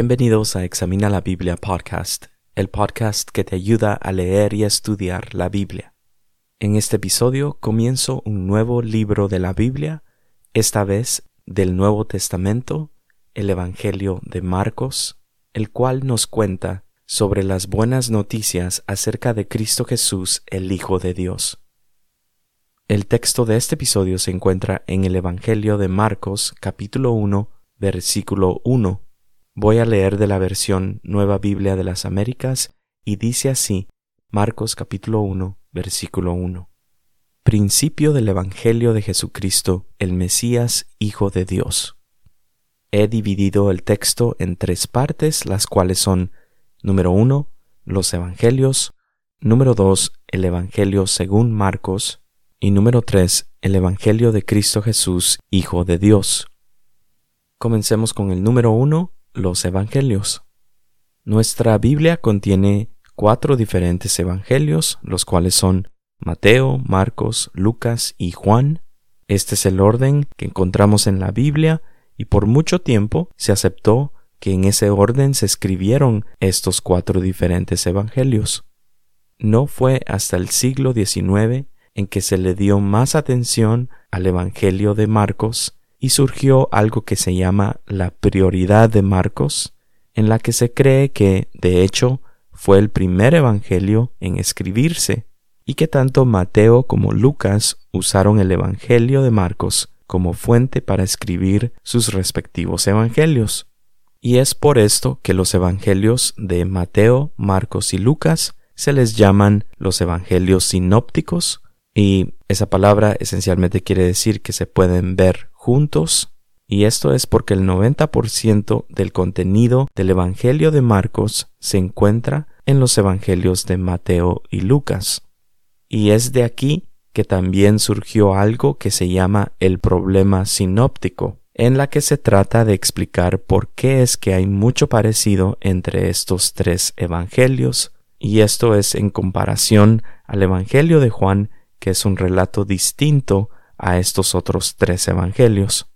Bienvenidos a Examina la Biblia Podcast, el podcast que te ayuda a leer y estudiar la Biblia. En este episodio comienzo un nuevo libro de la Biblia, esta vez del Nuevo Testamento, el Evangelio de Marcos, el cual nos cuenta sobre las buenas noticias acerca de Cristo Jesús, el Hijo de Dios. El texto de este episodio se encuentra en el Evangelio de Marcos capítulo 1 versículo 1 Voy a leer de la versión Nueva Biblia de las Américas y dice así, Marcos capítulo 1, versículo 1. Principio del Evangelio de Jesucristo, el Mesías, Hijo de Dios. He dividido el texto en tres partes, las cuales son número 1, los Evangelios, número 2, el Evangelio según Marcos, y número 3, el Evangelio de Cristo Jesús, Hijo de Dios. Comencemos con el número 1, los Evangelios. Nuestra Biblia contiene cuatro diferentes Evangelios, los cuales son Mateo, Marcos, Lucas y Juan. Este es el orden que encontramos en la Biblia y por mucho tiempo se aceptó que en ese orden se escribieron estos cuatro diferentes Evangelios. No fue hasta el siglo XIX en que se le dio más atención al Evangelio de Marcos y surgió algo que se llama la prioridad de Marcos, en la que se cree que, de hecho, fue el primer Evangelio en escribirse, y que tanto Mateo como Lucas usaron el Evangelio de Marcos como fuente para escribir sus respectivos Evangelios. Y es por esto que los Evangelios de Mateo, Marcos y Lucas se les llaman los Evangelios sinópticos, y esa palabra esencialmente quiere decir que se pueden ver juntos, y esto es porque el 90% del contenido del Evangelio de Marcos se encuentra en los Evangelios de Mateo y Lucas. Y es de aquí que también surgió algo que se llama el problema sinóptico, en la que se trata de explicar por qué es que hay mucho parecido entre estos tres evangelios, y esto es en comparación al Evangelio de Juan, que es un relato distinto a estos otros tres evangelios.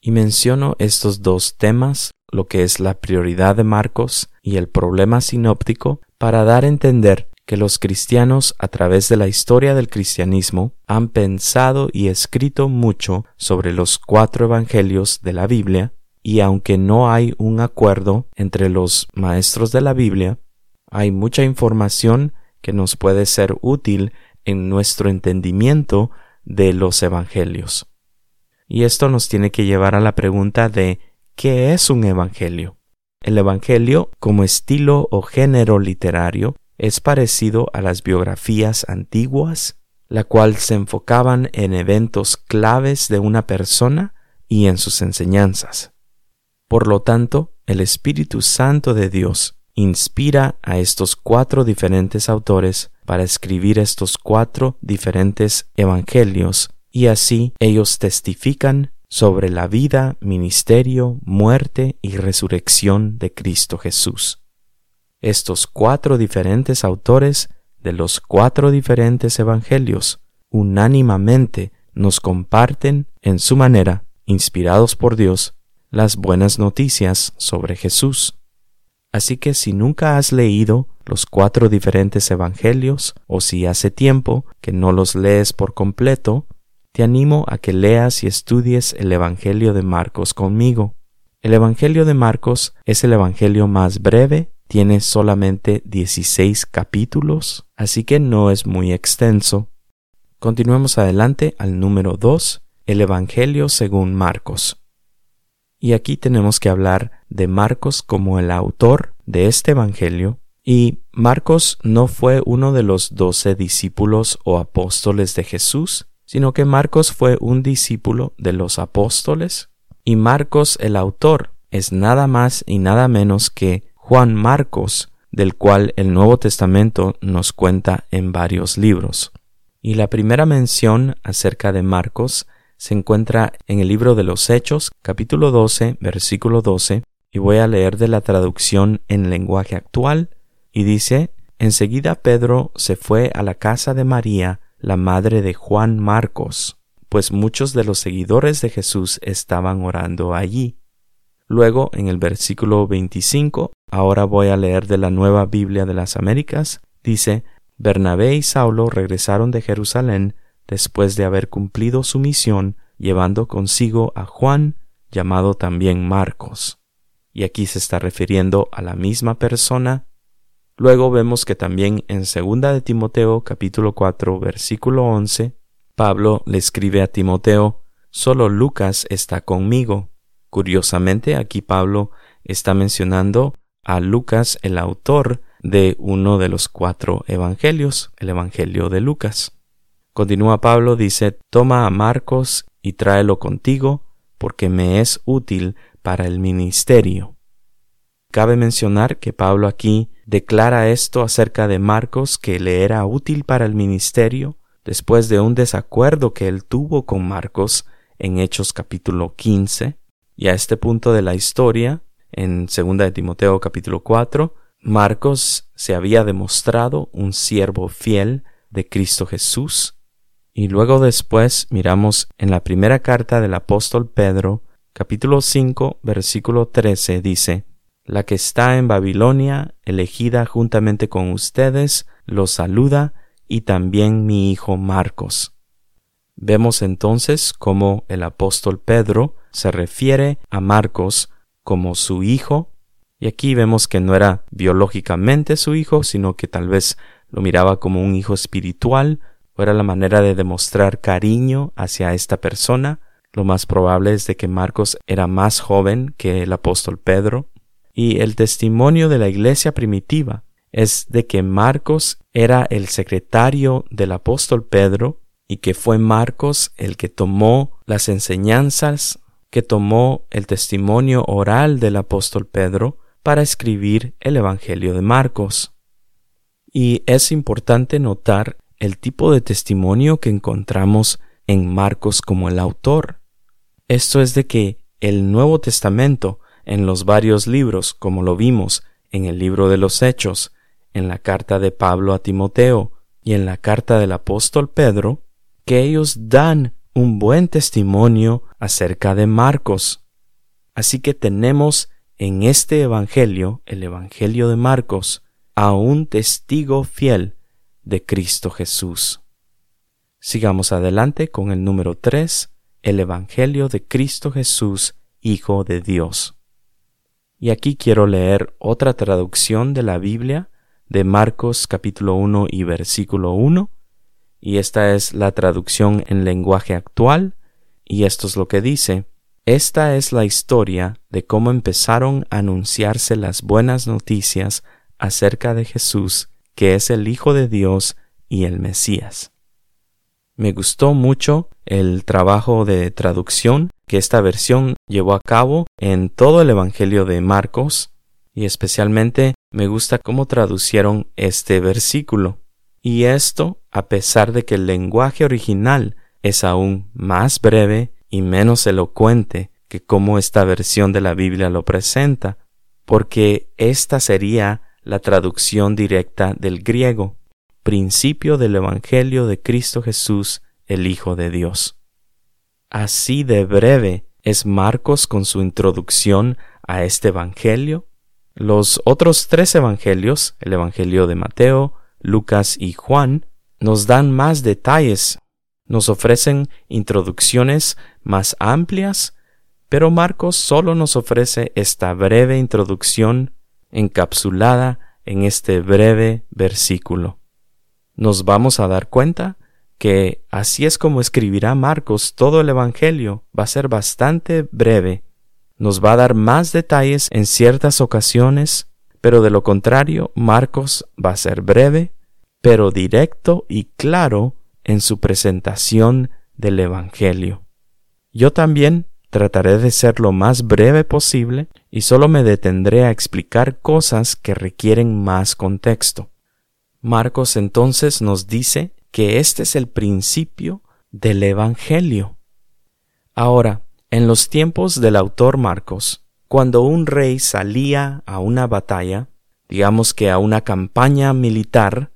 Y menciono estos dos temas, lo que es la prioridad de Marcos y el problema sinóptico, para dar a entender que los cristianos a través de la historia del cristianismo han pensado y escrito mucho sobre los cuatro evangelios de la Biblia, y aunque no hay un acuerdo entre los maestros de la Biblia, hay mucha información que nos puede ser útil en nuestro entendimiento de los Evangelios. Y esto nos tiene que llevar a la pregunta de ¿qué es un Evangelio? El Evangelio, como estilo o género literario, es parecido a las biografías antiguas, la cual se enfocaban en eventos claves de una persona y en sus enseñanzas. Por lo tanto, el Espíritu Santo de Dios inspira a estos cuatro diferentes autores para escribir estos cuatro diferentes evangelios y así ellos testifican sobre la vida, ministerio, muerte y resurrección de Cristo Jesús. Estos cuatro diferentes autores de los cuatro diferentes evangelios unánimamente nos comparten en su manera, inspirados por Dios, las buenas noticias sobre Jesús. Así que si nunca has leído los cuatro diferentes evangelios o si hace tiempo que no los lees por completo, te animo a que leas y estudies el Evangelio de Marcos conmigo. El Evangelio de Marcos es el Evangelio más breve, tiene solamente 16 capítulos, así que no es muy extenso. Continuemos adelante al número 2, el Evangelio según Marcos. Y aquí tenemos que hablar de Marcos como el autor de este Evangelio. Y Marcos no fue uno de los doce discípulos o apóstoles de Jesús, sino que Marcos fue un discípulo de los apóstoles. Y Marcos el autor es nada más y nada menos que Juan Marcos, del cual el Nuevo Testamento nos cuenta en varios libros. Y la primera mención acerca de Marcos se encuentra en el libro de los Hechos, capítulo 12, versículo 12, y voy a leer de la traducción en lenguaje actual, y dice, Enseguida Pedro se fue a la casa de María, la madre de Juan Marcos, pues muchos de los seguidores de Jesús estaban orando allí. Luego, en el versículo 25, ahora voy a leer de la Nueva Biblia de las Américas, dice, Bernabé y Saulo regresaron de Jerusalén después de haber cumplido su misión, llevando consigo a Juan, llamado también Marcos. Y aquí se está refiriendo a la misma persona. Luego vemos que también en 2 de Timoteo capítulo 4 versículo 11, Pablo le escribe a Timoteo, solo Lucas está conmigo. Curiosamente, aquí Pablo está mencionando a Lucas, el autor de uno de los cuatro evangelios, el Evangelio de Lucas. Continúa Pablo, dice, Toma a Marcos y tráelo contigo, porque me es útil para el ministerio. Cabe mencionar que Pablo aquí declara esto acerca de Marcos que le era útil para el ministerio después de un desacuerdo que él tuvo con Marcos en Hechos capítulo 15. Y a este punto de la historia, en 2 de Timoteo capítulo 4, Marcos se había demostrado un siervo fiel de Cristo Jesús. Y luego después miramos en la primera carta del apóstol Pedro, capítulo 5, versículo 13, dice, La que está en Babilonia, elegida juntamente con ustedes, los saluda, y también mi hijo Marcos. Vemos entonces cómo el apóstol Pedro se refiere a Marcos como su hijo y aquí vemos que no era biológicamente su hijo, sino que tal vez lo miraba como un hijo espiritual, o era la manera de demostrar cariño hacia esta persona. Lo más probable es de que Marcos era más joven que el apóstol Pedro. Y el testimonio de la iglesia primitiva es de que Marcos era el secretario del apóstol Pedro y que fue Marcos el que tomó las enseñanzas, que tomó el testimonio oral del apóstol Pedro para escribir el Evangelio de Marcos. Y es importante notar el tipo de testimonio que encontramos en Marcos como el autor. Esto es de que el Nuevo Testamento, en los varios libros, como lo vimos en el libro de los Hechos, en la carta de Pablo a Timoteo y en la carta del apóstol Pedro, que ellos dan un buen testimonio acerca de Marcos. Así que tenemos en este Evangelio, el Evangelio de Marcos, a un testigo fiel de Cristo Jesús. Sigamos adelante con el número 3, el Evangelio de Cristo Jesús, Hijo de Dios. Y aquí quiero leer otra traducción de la Biblia de Marcos capítulo 1 y versículo 1, y esta es la traducción en lenguaje actual, y esto es lo que dice, esta es la historia de cómo empezaron a anunciarse las buenas noticias acerca de Jesús, que es el Hijo de Dios y el Mesías. Me gustó mucho el trabajo de traducción que esta versión llevó a cabo en todo el Evangelio de Marcos, y especialmente me gusta cómo traducieron este versículo. Y esto a pesar de que el lenguaje original es aún más breve y menos elocuente que como esta versión de la Biblia lo presenta, porque esta sería la traducción directa del griego, principio del Evangelio de Cristo Jesús, el Hijo de Dios. Así de breve es Marcos con su introducción a este Evangelio. Los otros tres Evangelios, el Evangelio de Mateo, Lucas y Juan, nos dan más detalles nos ofrecen introducciones más amplias, pero Marcos solo nos ofrece esta breve introducción encapsulada en este breve versículo. Nos vamos a dar cuenta que así es como escribirá Marcos todo el Evangelio, va a ser bastante breve, nos va a dar más detalles en ciertas ocasiones, pero de lo contrario Marcos va a ser breve, pero directo y claro en su presentación del Evangelio. Yo también trataré de ser lo más breve posible y solo me detendré a explicar cosas que requieren más contexto. Marcos entonces nos dice que este es el principio del Evangelio. Ahora, en los tiempos del autor Marcos, cuando un rey salía a una batalla, digamos que a una campaña militar,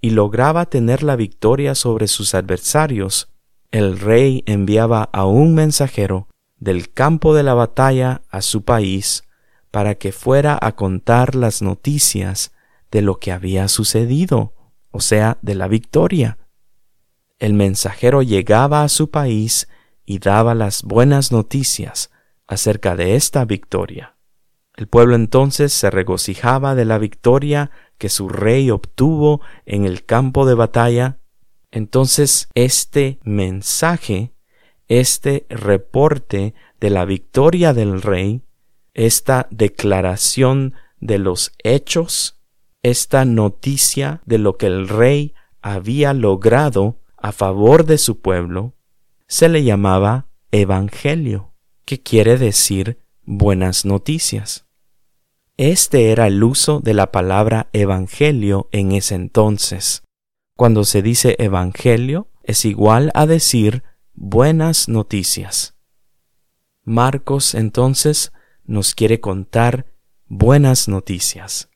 y lograba tener la victoria sobre sus adversarios, el rey enviaba a un mensajero del campo de la batalla a su país para que fuera a contar las noticias de lo que había sucedido, o sea, de la victoria. El mensajero llegaba a su país y daba las buenas noticias acerca de esta victoria. El pueblo entonces se regocijaba de la victoria que su rey obtuvo en el campo de batalla. Entonces este mensaje, este reporte de la victoria del rey, esta declaración de los hechos, esta noticia de lo que el rey había logrado a favor de su pueblo, se le llamaba Evangelio, que quiere decir buenas noticias. Este era el uso de la palabra Evangelio en ese entonces. Cuando se dice Evangelio es igual a decir buenas noticias. Marcos entonces nos quiere contar buenas noticias.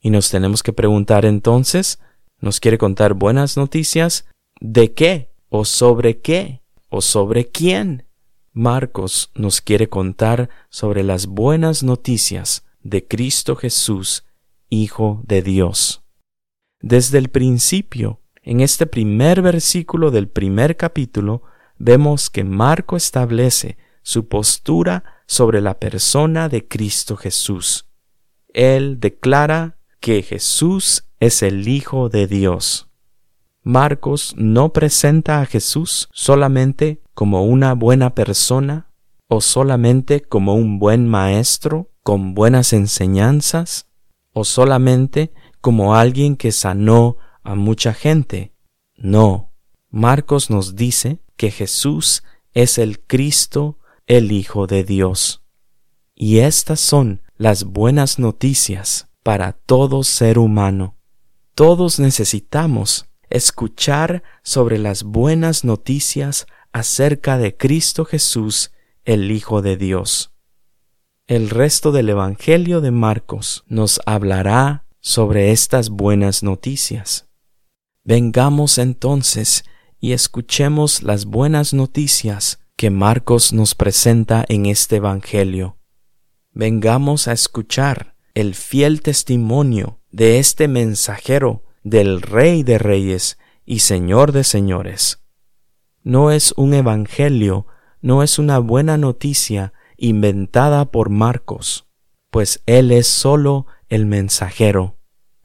Y nos tenemos que preguntar entonces, ¿nos quiere contar buenas noticias? ¿De qué? ¿O sobre qué? ¿O sobre quién? Marcos nos quiere contar sobre las buenas noticias de Cristo Jesús, Hijo de Dios. Desde el principio, en este primer versículo del primer capítulo, vemos que Marco establece su postura sobre la persona de Cristo Jesús. Él declara que Jesús es el Hijo de Dios. Marcos no presenta a Jesús solamente como una buena persona o solamente como un buen maestro con buenas enseñanzas o solamente como alguien que sanó a mucha gente. No, Marcos nos dice que Jesús es el Cristo, el Hijo de Dios. Y estas son las buenas noticias para todo ser humano. Todos necesitamos escuchar sobre las buenas noticias acerca de Cristo Jesús, el Hijo de Dios. El resto del Evangelio de Marcos nos hablará sobre estas buenas noticias. Vengamos entonces y escuchemos las buenas noticias que Marcos nos presenta en este Evangelio. Vengamos a escuchar el fiel testimonio de este mensajero del Rey de Reyes y Señor de Señores. No es un Evangelio, no es una buena noticia inventada por Marcos, pues él es sólo el mensajero.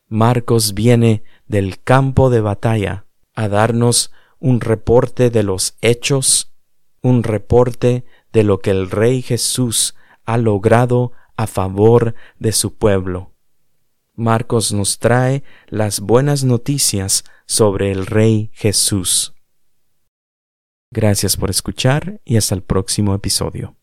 Marcos viene del campo de batalla a darnos un reporte de los hechos, un reporte de lo que el Rey Jesús ha logrado a favor de su pueblo. Marcos nos trae las buenas noticias sobre el Rey Jesús. Gracias por escuchar y hasta el próximo episodio.